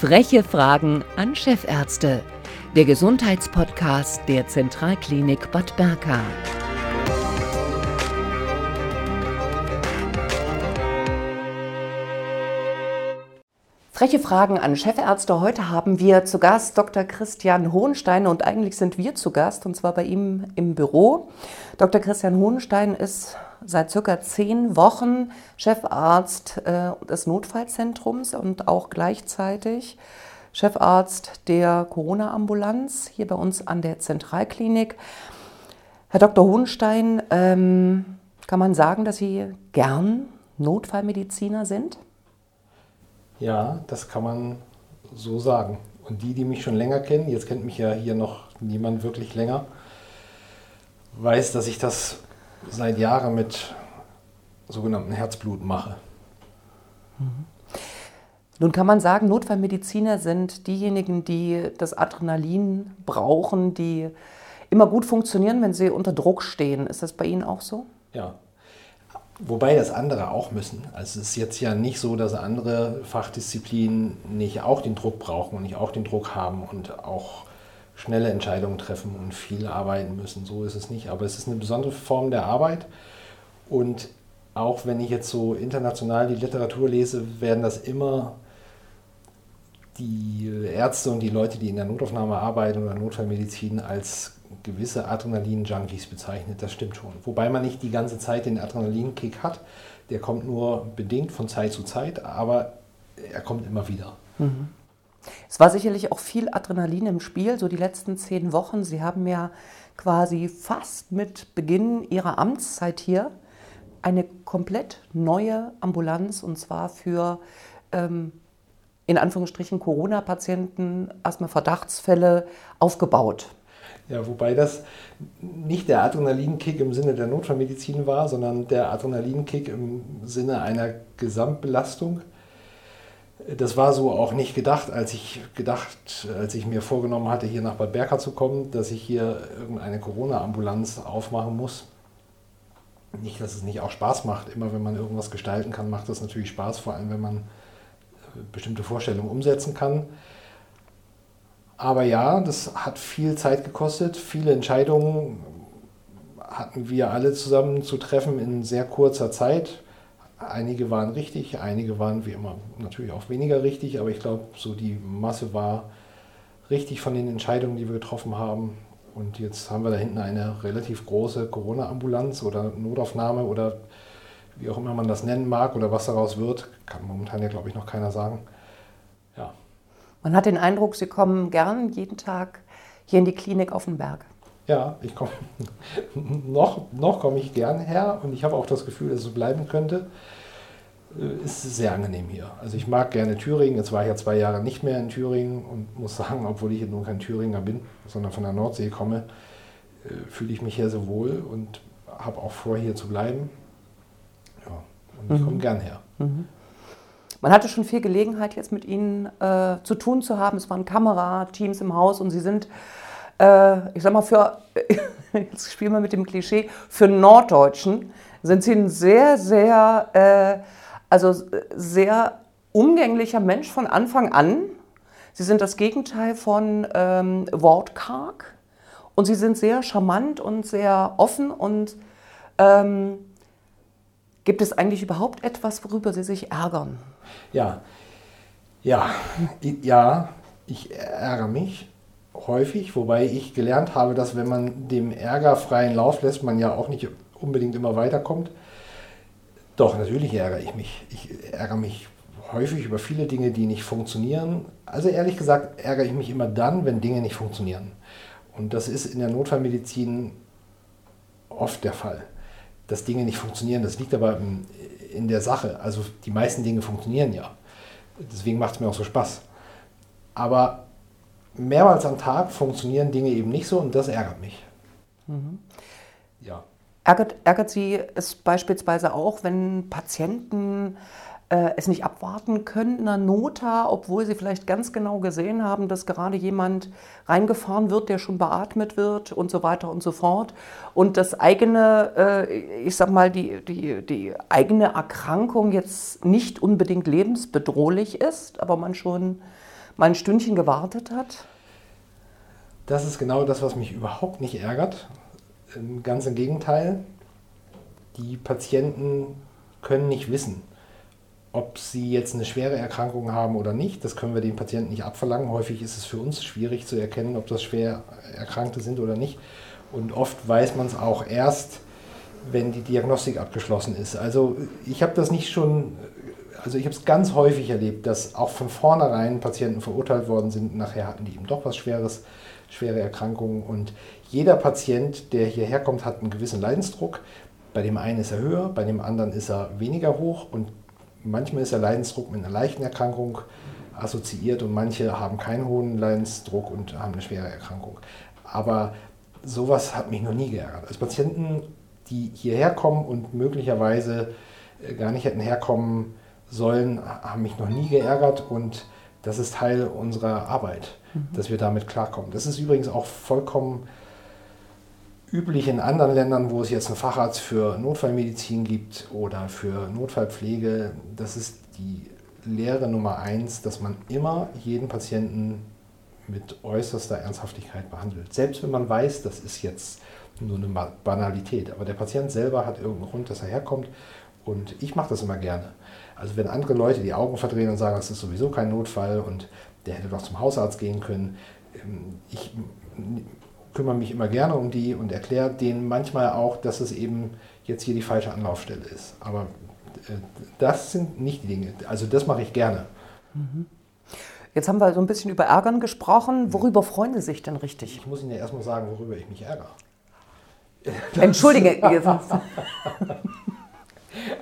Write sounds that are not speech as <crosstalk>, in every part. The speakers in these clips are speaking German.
Freche Fragen an Chefärzte. Der Gesundheitspodcast der Zentralklinik Bad Berka. Freche Fragen an Chefärzte. Heute haben wir zu Gast Dr. Christian Hohenstein und eigentlich sind wir zu Gast und zwar bei ihm im Büro. Dr. Christian Hohenstein ist seit circa zehn Wochen Chefarzt äh, des Notfallzentrums und auch gleichzeitig Chefarzt der Corona-Ambulanz hier bei uns an der Zentralklinik. Herr Dr. Hohenstein, ähm, kann man sagen, dass Sie gern Notfallmediziner sind? Ja, das kann man so sagen. Und die, die mich schon länger kennen, jetzt kennt mich ja hier noch niemand wirklich länger, weiß, dass ich das seit Jahren mit sogenannten Herzblut mache. Mhm. Nun kann man sagen, Notfallmediziner sind diejenigen, die das Adrenalin brauchen, die immer gut funktionieren, wenn sie unter Druck stehen. Ist das bei Ihnen auch so? Ja, Wobei das andere auch müssen. Also es ist jetzt ja nicht so, dass andere Fachdisziplinen nicht auch den Druck brauchen und nicht auch den Druck haben und auch schnelle Entscheidungen treffen und viel arbeiten müssen. So ist es nicht. Aber es ist eine besondere Form der Arbeit. Und auch wenn ich jetzt so international die Literatur lese, werden das immer die Ärzte und die Leute, die in der Notaufnahme arbeiten oder Notfallmedizin als gewisse Adrenalin-Junkies bezeichnet. Das stimmt schon. Wobei man nicht die ganze Zeit den Adrenalinkick hat. Der kommt nur bedingt von Zeit zu Zeit, aber er kommt immer wieder. Mhm. Es war sicherlich auch viel Adrenalin im Spiel, so die letzten zehn Wochen. Sie haben ja quasi fast mit Beginn Ihrer Amtszeit hier eine komplett neue Ambulanz und zwar für ähm, in Anführungsstrichen Corona-Patienten, erstmal Verdachtsfälle aufgebaut. Ja, wobei das nicht der Adrenalinkick im Sinne der Notfallmedizin war, sondern der Adrenalinkick im Sinne einer Gesamtbelastung. Das war so auch nicht gedacht, als ich gedacht, als ich mir vorgenommen hatte, hier nach Bad Berka zu kommen, dass ich hier irgendeine Corona-Ambulanz aufmachen muss. Nicht, dass es nicht auch Spaß macht. Immer wenn man irgendwas gestalten kann, macht das natürlich Spaß, vor allem wenn man bestimmte Vorstellungen umsetzen kann. Aber ja, das hat viel Zeit gekostet. Viele Entscheidungen hatten wir alle zusammen zu treffen in sehr kurzer Zeit. Einige waren richtig, einige waren wie immer natürlich auch weniger richtig, aber ich glaube, so die Masse war richtig von den Entscheidungen, die wir getroffen haben. Und jetzt haben wir da hinten eine relativ große Corona-Ambulanz oder Notaufnahme oder wie auch immer man das nennen mag oder was daraus wird, kann momentan ja, glaube ich, noch keiner sagen. Ja. Man hat den Eindruck, Sie kommen gern jeden Tag hier in die Klinik auf den Berg. Ja, ich komme <laughs> noch, noch komme ich gern her und ich habe auch das Gefühl, dass es bleiben könnte. Äh, ist sehr angenehm hier. Also ich mag gerne Thüringen. Jetzt war ich ja zwei Jahre nicht mehr in Thüringen und muss sagen, obwohl ich nun kein Thüringer bin, sondern von der Nordsee komme, äh, fühle ich mich hier sehr wohl und habe auch vor, hier zu bleiben. Ja, und ich mhm. komme gern her. Mhm. Man hatte schon viel Gelegenheit, jetzt mit Ihnen äh, zu tun zu haben. Es waren Kamerateams im Haus und Sie sind, äh, ich sag mal, für, <laughs> jetzt spielen wir mit dem Klischee, für Norddeutschen sind Sie ein sehr, sehr, äh, also sehr umgänglicher Mensch von Anfang an. Sie sind das Gegenteil von ähm, wortkarg und Sie sind sehr charmant und sehr offen und ähm, Gibt es eigentlich überhaupt etwas, worüber Sie sich ärgern? Ja, ja, ja, ich ärgere mich häufig, wobei ich gelernt habe, dass wenn man dem Ärger freien Lauf lässt, man ja auch nicht unbedingt immer weiterkommt. Doch, natürlich ärgere ich mich. Ich ärgere mich häufig über viele Dinge, die nicht funktionieren. Also ehrlich gesagt ärgere ich mich immer dann, wenn Dinge nicht funktionieren. Und das ist in der Notfallmedizin oft der Fall dass Dinge nicht funktionieren. Das liegt aber in der Sache. Also die meisten Dinge funktionieren ja. Deswegen macht es mir auch so Spaß. Aber mehrmals am Tag funktionieren Dinge eben nicht so und das ärgert mich. Mhm. Ja. Ärgert, ärgert Sie es beispielsweise auch, wenn Patienten äh, es nicht abwarten können, einer Nota, obwohl sie vielleicht ganz genau gesehen haben, dass gerade jemand reingefahren wird, der schon beatmet wird und so weiter und so fort. Und das eigene, äh, ich sag mal, die, die, die eigene Erkrankung jetzt nicht unbedingt lebensbedrohlich ist, aber man schon mal ein Stündchen gewartet hat? Das ist genau das, was mich überhaupt nicht ärgert. Ganz im Gegenteil. Die Patienten können nicht wissen, ob sie jetzt eine schwere Erkrankung haben oder nicht. Das können wir den Patienten nicht abverlangen. Häufig ist es für uns schwierig zu erkennen, ob das schwer Erkrankte sind oder nicht. Und oft weiß man es auch erst, wenn die Diagnostik abgeschlossen ist. Also ich habe das nicht schon, also ich habe es ganz häufig erlebt, dass auch von vornherein Patienten verurteilt worden sind. Nachher hatten die eben doch was Schweres, schwere Erkrankungen. Und jeder Patient, der hierher kommt, hat einen gewissen Leidensdruck. Bei dem einen ist er höher, bei dem anderen ist er weniger hoch und manchmal ist der Leidensdruck mit einer leichten Erkrankung assoziiert und manche haben keinen hohen Leidensdruck und haben eine schwere Erkrankung. Aber sowas hat mich noch nie geärgert. Als Patienten, die hierher kommen und möglicherweise äh, gar nicht hätten herkommen sollen, haben mich noch nie geärgert und das ist Teil unserer Arbeit, mhm. dass wir damit klarkommen. Das ist übrigens auch vollkommen üblich in anderen Ländern, wo es jetzt einen Facharzt für Notfallmedizin gibt oder für Notfallpflege. Das ist die Lehre Nummer eins, dass man immer jeden Patienten mit äußerster Ernsthaftigkeit behandelt. Selbst wenn man weiß, das ist jetzt nur eine Banalität. Aber der Patient selber hat irgendeinen Grund, dass er herkommt. Und ich mache das immer gerne. Also wenn andere Leute die Augen verdrehen und sagen, das ist sowieso kein Notfall und der hätte doch zum Hausarzt gehen können. Ähm, ich kümmere mich immer gerne um die und erkläre denen manchmal auch, dass es eben jetzt hier die falsche Anlaufstelle ist. Aber äh, das sind nicht die Dinge. Also das mache ich gerne. Mhm. Jetzt haben wir so ein bisschen über Ärgern gesprochen. Worüber freuen Sie sich denn richtig? Ich muss Ihnen ja erstmal sagen, worüber ich mich ärgere. Entschuldige. <laughs>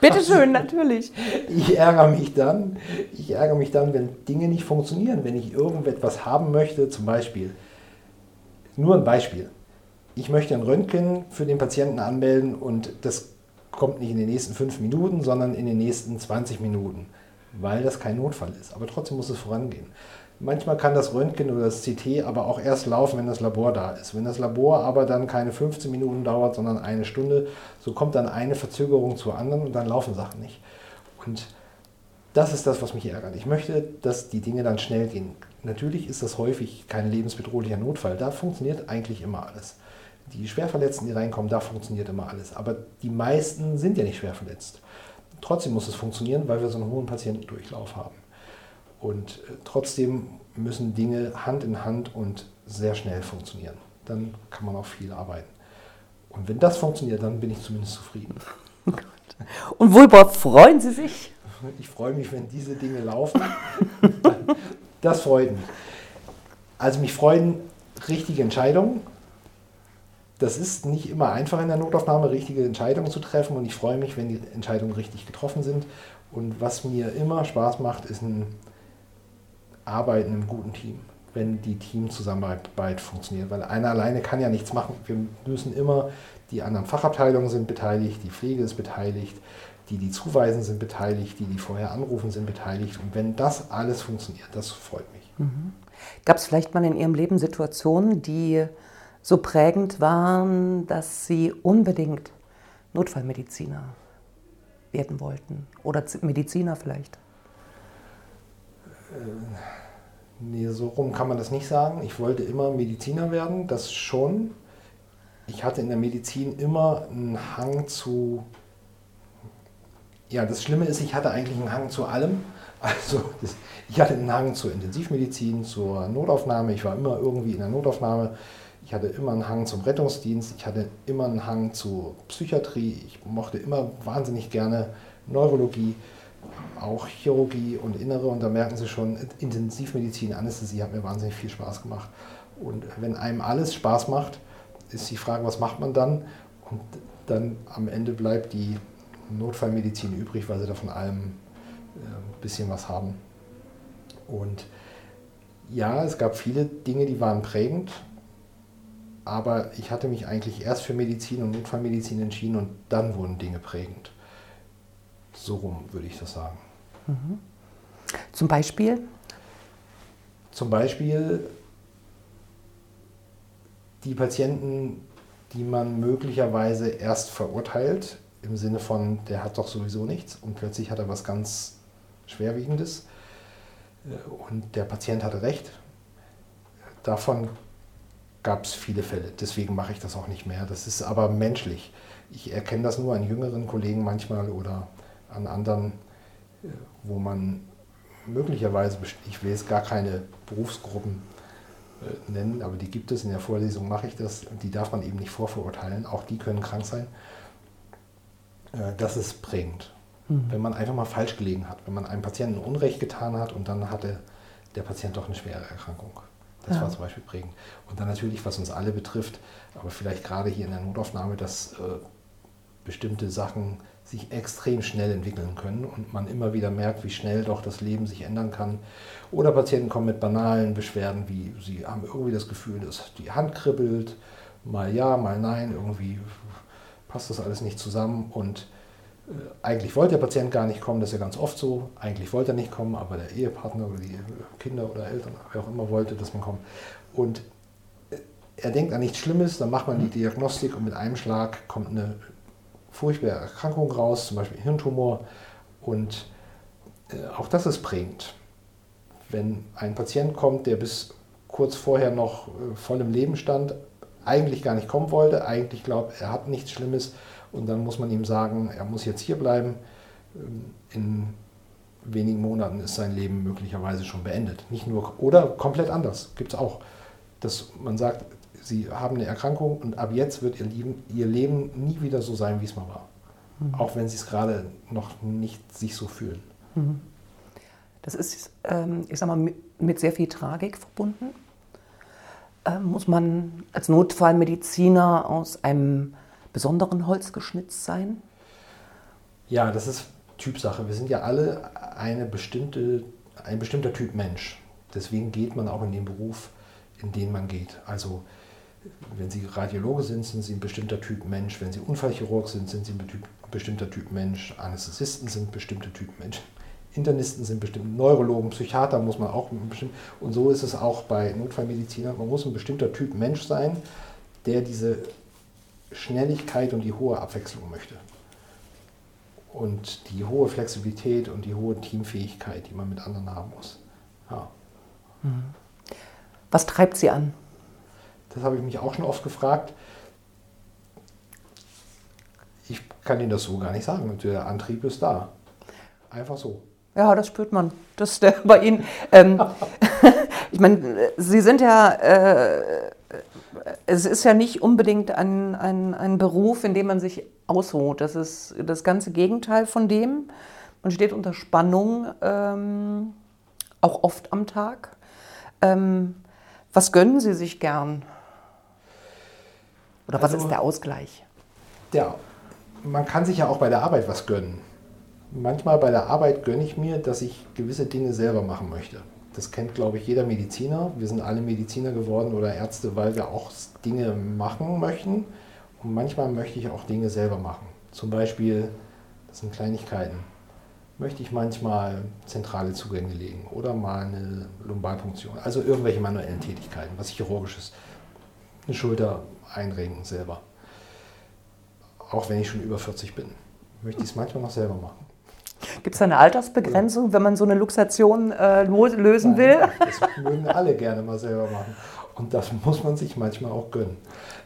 Bitte schön, natürlich. Ich ärgere mich dann, ich ärgere mich dann, wenn Dinge nicht funktionieren, wenn ich irgendetwas haben möchte, zum Beispiel, nur ein Beispiel. Ich möchte ein Röntgen für den Patienten anmelden und das kommt nicht in den nächsten fünf Minuten, sondern in den nächsten 20 Minuten weil das kein Notfall ist. Aber trotzdem muss es vorangehen. Manchmal kann das Röntgen oder das CT aber auch erst laufen, wenn das Labor da ist. Wenn das Labor aber dann keine 15 Minuten dauert, sondern eine Stunde, so kommt dann eine Verzögerung zur anderen und dann laufen Sachen nicht. Und das ist das, was mich ärgert. Ich möchte, dass die Dinge dann schnell gehen. Natürlich ist das häufig kein lebensbedrohlicher Notfall. Da funktioniert eigentlich immer alles. Die Schwerverletzten, die reinkommen, da funktioniert immer alles. Aber die meisten sind ja nicht schwer verletzt. Trotzdem muss es funktionieren, weil wir so einen hohen Patientendurchlauf haben. Und äh, trotzdem müssen Dinge Hand in Hand und sehr schnell funktionieren. Dann kann man auch viel arbeiten. Und wenn das funktioniert, dann bin ich zumindest zufrieden. <laughs> Und worüber freuen Sie sich? Ich freue mich, wenn diese Dinge laufen. <laughs> Das freut mich. Also mich freuen richtige Entscheidungen, das ist nicht immer einfach in der Notaufnahme, richtige Entscheidungen zu treffen und ich freue mich, wenn die Entscheidungen richtig getroffen sind. Und was mir immer Spaß macht, ist ein Arbeiten im guten Team, wenn die Teamzusammenarbeit funktioniert. Weil einer alleine kann ja nichts machen. Wir müssen immer, die anderen Fachabteilungen sind beteiligt, die Pflege ist beteiligt, die, die zuweisen, sind beteiligt, die, die vorher anrufen, sind beteiligt. Und wenn das alles funktioniert, das freut mich. Mhm. Gab es vielleicht mal in Ihrem Leben Situationen, die so prägend waren, dass sie unbedingt Notfallmediziner werden wollten oder Mediziner vielleicht? Äh, nee, so rum kann man das nicht sagen. Ich wollte immer Mediziner werden, das schon. Ich hatte in der Medizin immer einen Hang zu. Ja, das Schlimme ist, ich hatte eigentlich einen Hang zu allem. <laughs> Also ich hatte einen Hang zur Intensivmedizin, zur Notaufnahme. Ich war immer irgendwie in der Notaufnahme. Ich hatte immer einen Hang zum Rettungsdienst, ich hatte immer einen Hang zu Psychiatrie, ich mochte immer wahnsinnig gerne Neurologie, auch Chirurgie und Innere. Und da merken Sie schon, Intensivmedizin, Anästhesie hat mir wahnsinnig viel Spaß gemacht. Und wenn einem alles Spaß macht, ist die Frage, was macht man dann? Und dann am Ende bleibt die Notfallmedizin übrig, weil sie da von allem ein äh, bisschen was haben. Und ja, es gab viele Dinge, die waren prägend aber ich hatte mich eigentlich erst für Medizin und Notfallmedizin entschieden und dann wurden Dinge prägend. So rum würde ich das sagen. Mhm. Zum Beispiel? Zum Beispiel die Patienten, die man möglicherweise erst verurteilt, im Sinne von, der hat doch sowieso nichts und plötzlich hat er was ganz Schwerwiegendes. und der Patient hatte recht. Davon gab es viele Fälle. Deswegen mache ich das auch nicht mehr. Das ist aber menschlich. Ich erkenne das nur an jüngeren Kollegen manchmal oder an anderen, äh, wo man möglicherweise, ich will jetzt gar keine Berufsgruppen äh, nennen, aber die gibt es. In der Vorlesung mache ich das. Die darf man eben nicht vorverurteilen. Auch die können krank sein. Äh, das ist prägend. Mhm. Wenn man einfach mal falsch gelegen hat, wenn man einem Patienten Unrecht getan hat und dann hatte der Patient doch eine schwere Erkrankung. Das ja. war zum Beispiel prägend. Und dann natürlich, was uns alle betrifft, aber vielleicht gerade hier in der Notaufnahme, dass äh, bestimmte Sachen sich extrem schnell entwickeln können und man immer wieder merkt, wie schnell doch das Leben sich ändern kann. Oder Patienten kommen mit banalen Beschwerden, wie sie haben irgendwie das Gefühl, dass die Hand kribbelt, mal ja, mal nein, irgendwie passt das alles nicht zusammen und äh, eigentlich wollte der Patient gar nicht kommen, das ist ja ganz oft so. Eigentlich wollte er nicht kommen, aber der Ehepartner oder die Kinder oder Eltern, wer auch immer wollte, dass man kommt. Und äh, er denkt an nichts Schlimmes, dann macht man die Diagnostik und mit einem Schlag kommt eine furchtbare Erkrankung raus, zum Beispiel Hirntumor. Und äh, auch das ist prägend. Wenn ein Patient kommt, der bis kurz vorher noch voll im Leben stand, eigentlich gar nicht kommen wollte, eigentlich glaubt, er hat nichts Schlimmes, und dann muss man ihm sagen, er muss jetzt hier bleiben. Ähm, in wenigen Monaten ist sein Leben möglicherweise schon beendet. Nicht nur oder komplett anders gibt es auch, dass man sagt, sie haben eine Erkrankung und ab jetzt wird ihr Leben, ihr Leben nie wieder so sein, wie es mal war. Mhm. Auch wenn sie es gerade noch nicht sich so fühlen. Mhm. Das ist, ähm, ich sag mal, mit sehr viel Tragik verbunden. Ähm, muss man als Notfallmediziner aus einem besonderen Holz geschnitzt sein? Ja, das ist Typsache. Wir sind ja alle eine bestimmte, ein bestimmter Typ Mensch. Deswegen geht man auch in den Beruf, in den man geht. Also wenn Sie Radiologe sind, sind Sie ein bestimmter Typ Mensch. Wenn Sie Unfallchirurg sind, sind Sie ein bestimmter Typ Mensch. Anästhesisten sind bestimmte Typ Mensch. Internisten sind bestimmt, Neurologen, Psychiater muss man auch bestimmt. Und so ist es auch bei Notfallmedizinern. Man muss ein bestimmter Typ Mensch sein, der diese Schnelligkeit und die hohe Abwechslung möchte. Und die hohe Flexibilität und die hohe Teamfähigkeit, die man mit anderen haben muss. Ja. Mhm. Was treibt Sie an? Das habe ich mich auch schon oft gefragt. Ich kann Ihnen das so gar nicht sagen. Der Antrieb ist da. Einfach so. Ja, das spürt man. Das ist der bei Ihnen. Ähm, <laughs> <laughs> ich meine, Sie sind ja äh, es ist ja nicht unbedingt ein, ein, ein Beruf, in dem man sich ausruht. Das ist das ganze Gegenteil von dem. Man steht unter Spannung, ähm, auch oft am Tag. Ähm, was gönnen Sie sich gern? Oder was also, ist der Ausgleich? Ja, man kann sich ja auch bei der Arbeit was gönnen. Manchmal bei der Arbeit gönne ich mir, dass ich gewisse Dinge selber machen möchte. Das kennt, glaube ich, jeder Mediziner. Wir sind alle Mediziner geworden oder Ärzte, weil wir auch Dinge machen möchten. Und manchmal möchte ich auch Dinge selber machen. Zum Beispiel, das sind Kleinigkeiten, möchte ich manchmal zentrale Zugänge legen oder mal eine Lumbalpunktion. Also irgendwelche manuellen Tätigkeiten, was chirurgisches. Eine Schulter einrenken selber. Auch wenn ich schon über 40 bin, möchte ich es manchmal noch selber machen. Gibt es eine Altersbegrenzung, wenn man so eine Luxation äh, lösen will? das mögen alle gerne mal selber machen. Und das muss man sich manchmal auch gönnen.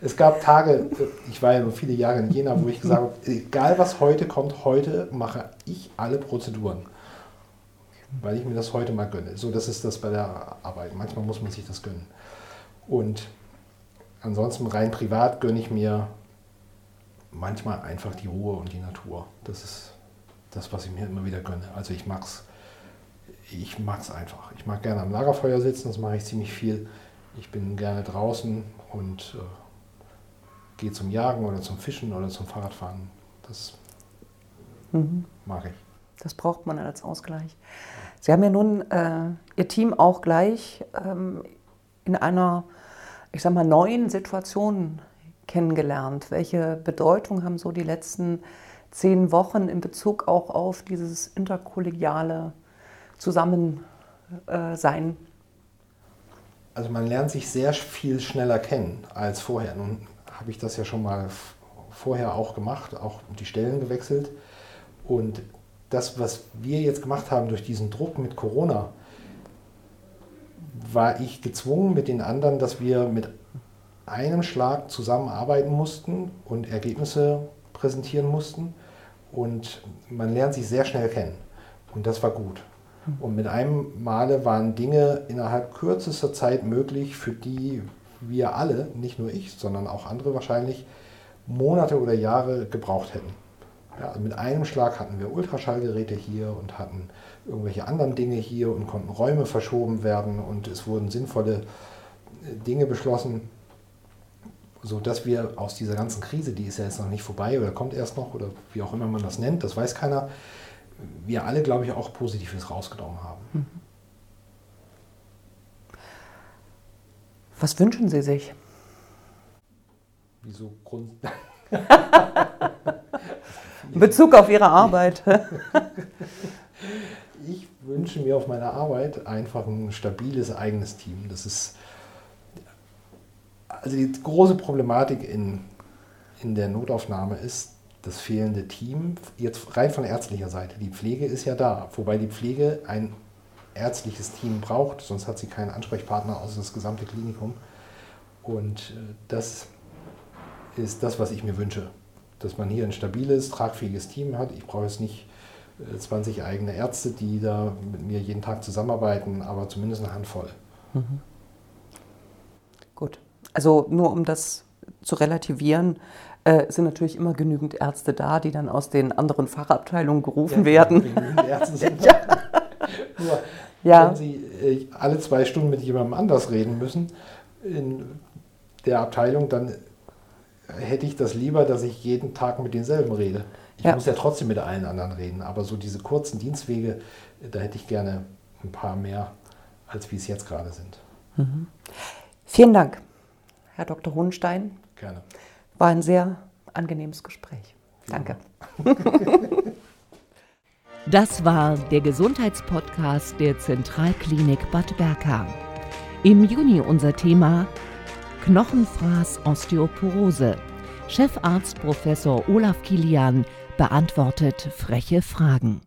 Es gab Tage, ich war ja nur viele Jahre in Jena, wo ich gesagt habe, egal was heute kommt, heute mache ich alle Prozeduren. Weil ich mir das heute mal gönne. So, das ist das bei der Arbeit. Manchmal muss man sich das gönnen. Und ansonsten rein privat gönne ich mir manchmal einfach die Ruhe und die Natur. Das ist das, was ich mir immer wieder gönne. Also ich mag's, ich mag's einfach. Ich mag gerne am Lagerfeuer sitzen, das mache ich ziemlich viel. Ich bin gerne draußen und äh, gehe zum Jagen oder zum Fischen oder zum Fahrradfahren. Das mhm. mag ich. Das braucht man als Ausgleich. Sie haben ja nun äh, Ihr Team auch gleich ähm, in einer, ich sag mal, neuen Situation kennengelernt. Welche Bedeutung haben so die letzten zehn Wochen in Bezug auch auf dieses interkollegiale Zusammensein? Also man lernt sich sehr viel schneller kennen als vorher. Nun habe ich das ja schon mal vorher auch gemacht, auch die Stellen gewechselt. Und das, was wir jetzt gemacht haben durch diesen Druck mit Corona, war ich gezwungen mit den anderen, dass wir mit einem Schlag zusammenarbeiten mussten und Ergebnisse präsentieren mussten. Und man lernt sich sehr schnell kennen. Und das war gut. Und mit einem Male waren Dinge innerhalb kürzester Zeit möglich, für die wir alle, nicht nur ich, sondern auch andere wahrscheinlich, Monate oder Jahre gebraucht hätten. Ja, mit einem Schlag hatten wir Ultraschallgeräte hier und hatten irgendwelche anderen Dinge hier und konnten Räume verschoben werden und es wurden sinnvolle äh, Dinge beschlossen, sodass wir aus dieser ganzen Krise, die ist ja jetzt noch nicht vorbei oder kommt erst noch oder wie auch immer man das nennt, das weiß keiner, wir alle, glaube ich, auch Positives rausgenommen haben. Mhm. Was wünschen Sie sich? Wieso Grund? <laughs> In Bezug auf Ihre Arbeit. <laughs> ich wünsche mir auf meiner Arbeit einfach ein stabiles eigenes Team. Das ist also die große Problematik in, in der Notaufnahme ist das fehlende Team. Jetzt rein von ärztlicher Seite. Die Pflege ist ja da, wobei die Pflege ein ärztliches Team braucht, sonst hat sie keinen Ansprechpartner außer das gesamte Klinikum. Und äh, das ist das, was ich mir wünsche. Dass man hier ein stabiles, tragfähiges Team hat. Ich brauche jetzt nicht 20 äh, eigene Ärzte, die da mit mir jeden Tag zusammenarbeiten, aber zumindest eine Handvoll. Mhm. Gut. Also nur um das zu relativieren, äh, sind natürlich immer genügend Ärzte da, die dann aus den anderen Fachabteilungen gerufen ja, werden. Genügend Ärzte sind <laughs> ja. Nur ja. wenn Sie äh, alle zwei Stunden mit jemandem anders reden müssen in der Abteilung, dann hätte ich das lieber, dass ich jeden Tag mit denselben rede. Ich ja. muss ja trotzdem mit allen anderen reden, aber so diese kurzen Dienstwege, da hätte ich gerne ein paar mehr, als wie es jetzt gerade sind. Mhm. Vielen Dank, Herr Dr. Hohenstein. Gerne. War ein sehr angenehmes Gespräch. Danke. <laughs> Das war der Gesundheitspodcast der Zentralklinik Bad Berka. Im Juni unser Thema Knochenfraß Osteoporose. Chefarzt Professor Olaf Kilian beantwortet freche Fragen.